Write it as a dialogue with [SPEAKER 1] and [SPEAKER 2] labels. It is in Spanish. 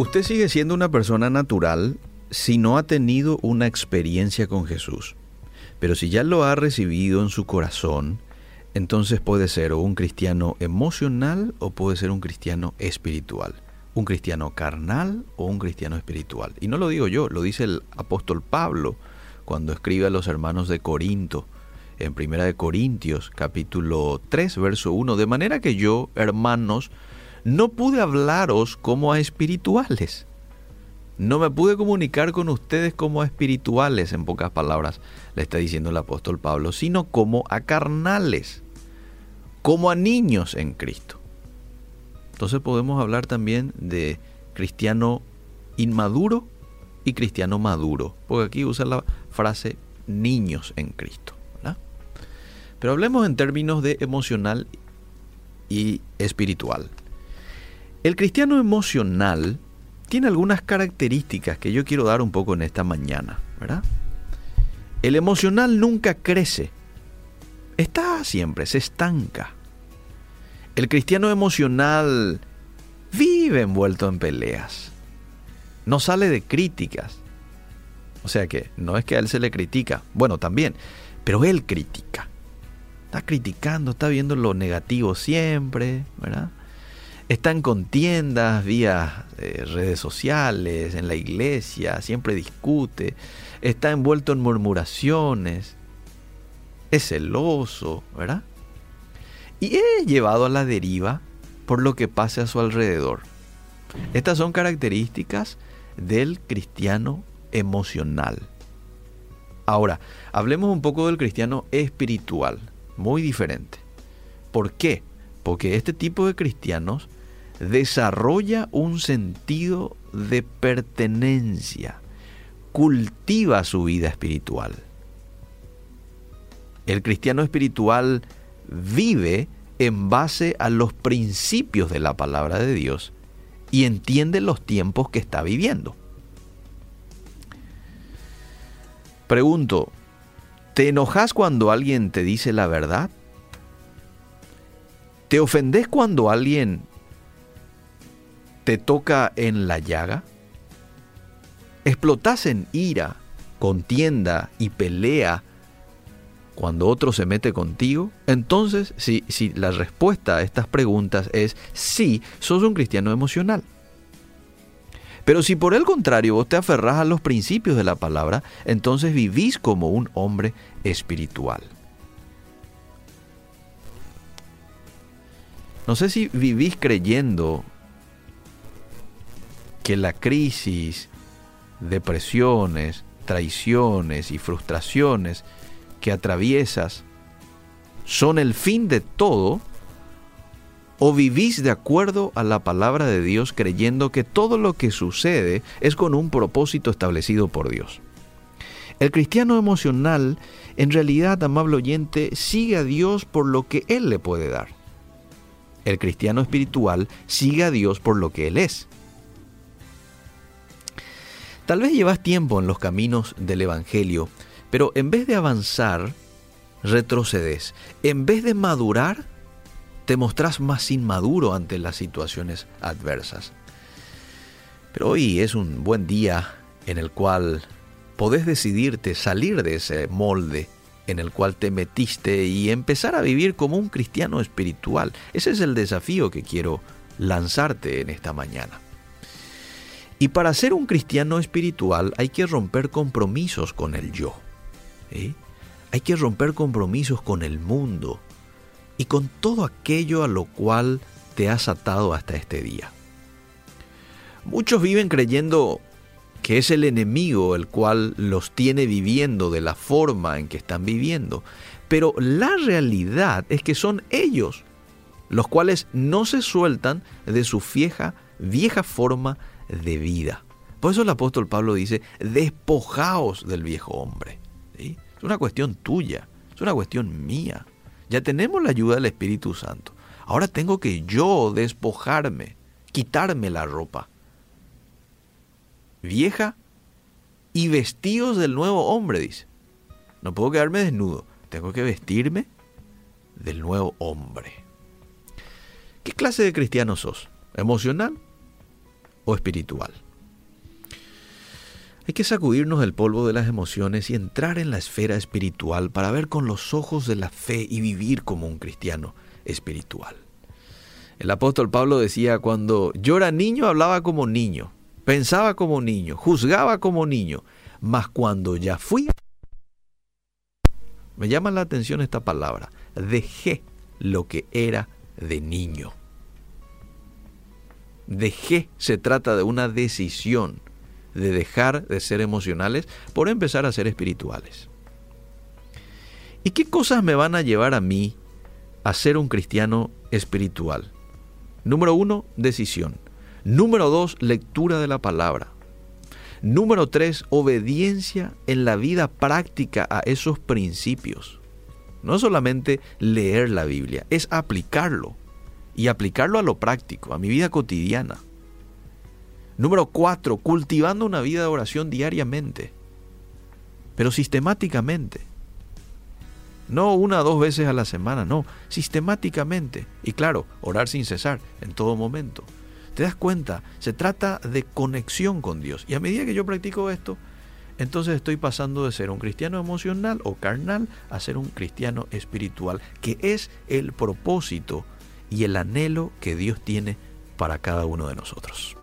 [SPEAKER 1] Usted sigue siendo una persona natural si no ha tenido una experiencia con Jesús. Pero si ya lo ha recibido en su corazón, entonces puede ser un cristiano emocional o puede ser un cristiano espiritual. Un cristiano carnal o un cristiano espiritual. Y no lo digo yo, lo dice el apóstol Pablo cuando escribe a los hermanos de Corinto en Primera de Corintios capítulo 3 verso 1, de manera que yo, hermanos, no pude hablaros como a espirituales. No me pude comunicar con ustedes como a espirituales, en pocas palabras, le está diciendo el apóstol Pablo, sino como a carnales, como a niños en Cristo. Entonces podemos hablar también de cristiano inmaduro y cristiano maduro, porque aquí usa la frase niños en Cristo. Pero hablemos en términos de emocional y espiritual. El cristiano emocional tiene algunas características que yo quiero dar un poco en esta mañana, ¿verdad? El emocional nunca crece, está siempre, se estanca. El cristiano emocional vive envuelto en peleas, no sale de críticas. O sea que no es que a él se le critica, bueno, también, pero él critica. Está criticando, está viendo lo negativo siempre, ¿verdad? Está en contiendas vía eh, redes sociales, en la iglesia, siempre discute, está envuelto en murmuraciones, es celoso, ¿verdad? Y es llevado a la deriva por lo que pase a su alrededor. Estas son características del cristiano emocional. Ahora, hablemos un poco del cristiano espiritual muy diferente. ¿Por qué? Porque este tipo de cristianos desarrolla un sentido de pertenencia, cultiva su vida espiritual. El cristiano espiritual vive en base a los principios de la palabra de Dios y entiende los tiempos que está viviendo. Pregunto, ¿Te enojas cuando alguien te dice la verdad? ¿Te ofendes cuando alguien te toca en la llaga? ¿Explotas en ira, contienda y pelea cuando otro se mete contigo? Entonces, si, si la respuesta a estas preguntas es sí, sos un cristiano emocional. Pero si por el contrario vos te aferrás a los principios de la palabra, entonces vivís como un hombre espiritual. No sé si vivís creyendo que la crisis, depresiones, traiciones y frustraciones que atraviesas son el fin de todo ¿O vivís de acuerdo a la palabra de Dios creyendo que todo lo que sucede es con un propósito establecido por Dios? El cristiano emocional, en realidad, amable oyente, sigue a Dios por lo que Él le puede dar. El cristiano espiritual sigue a Dios por lo que Él es. Tal vez llevas tiempo en los caminos del Evangelio, pero en vez de avanzar, retrocedes. En vez de madurar, te mostrás más inmaduro ante las situaciones adversas. Pero hoy es un buen día en el cual podés decidirte salir de ese molde en el cual te metiste y empezar a vivir como un cristiano espiritual. Ese es el desafío que quiero lanzarte en esta mañana. Y para ser un cristiano espiritual hay que romper compromisos con el yo. Hay que romper compromisos con el mundo, y con todo aquello a lo cual te has atado hasta este día. Muchos viven creyendo que es el enemigo el cual los tiene viviendo de la forma en que están viviendo, pero la realidad es que son ellos los cuales no se sueltan de su vieja, vieja forma de vida. Por eso el apóstol Pablo dice, despojaos del viejo hombre. Es una cuestión tuya, es una cuestión mía. Ya tenemos la ayuda del Espíritu Santo. Ahora tengo que yo despojarme, quitarme la ropa vieja y vestidos del nuevo hombre, dice. No puedo quedarme desnudo, tengo que vestirme del nuevo hombre. ¿Qué clase de cristiano sos? ¿Emocional o espiritual. Hay que sacudirnos el polvo de las emociones y entrar en la esfera espiritual para ver con los ojos de la fe y vivir como un cristiano espiritual. El apóstol Pablo decía, cuando yo era niño hablaba como niño, pensaba como niño, juzgaba como niño, mas cuando ya fui... Me llama la atención esta palabra, dejé lo que era de niño. Dejé se trata de una decisión de dejar de ser emocionales por empezar a ser espirituales. ¿Y qué cosas me van a llevar a mí a ser un cristiano espiritual? Número uno, decisión. Número dos, lectura de la palabra. Número tres, obediencia en la vida práctica a esos principios. No solamente leer la Biblia, es aplicarlo. Y aplicarlo a lo práctico, a mi vida cotidiana. Número cuatro, cultivando una vida de oración diariamente, pero sistemáticamente. No una o dos veces a la semana, no, sistemáticamente. Y claro, orar sin cesar en todo momento. ¿Te das cuenta? Se trata de conexión con Dios. Y a medida que yo practico esto, entonces estoy pasando de ser un cristiano emocional o carnal a ser un cristiano espiritual, que es el propósito y el anhelo que Dios tiene para cada uno de nosotros.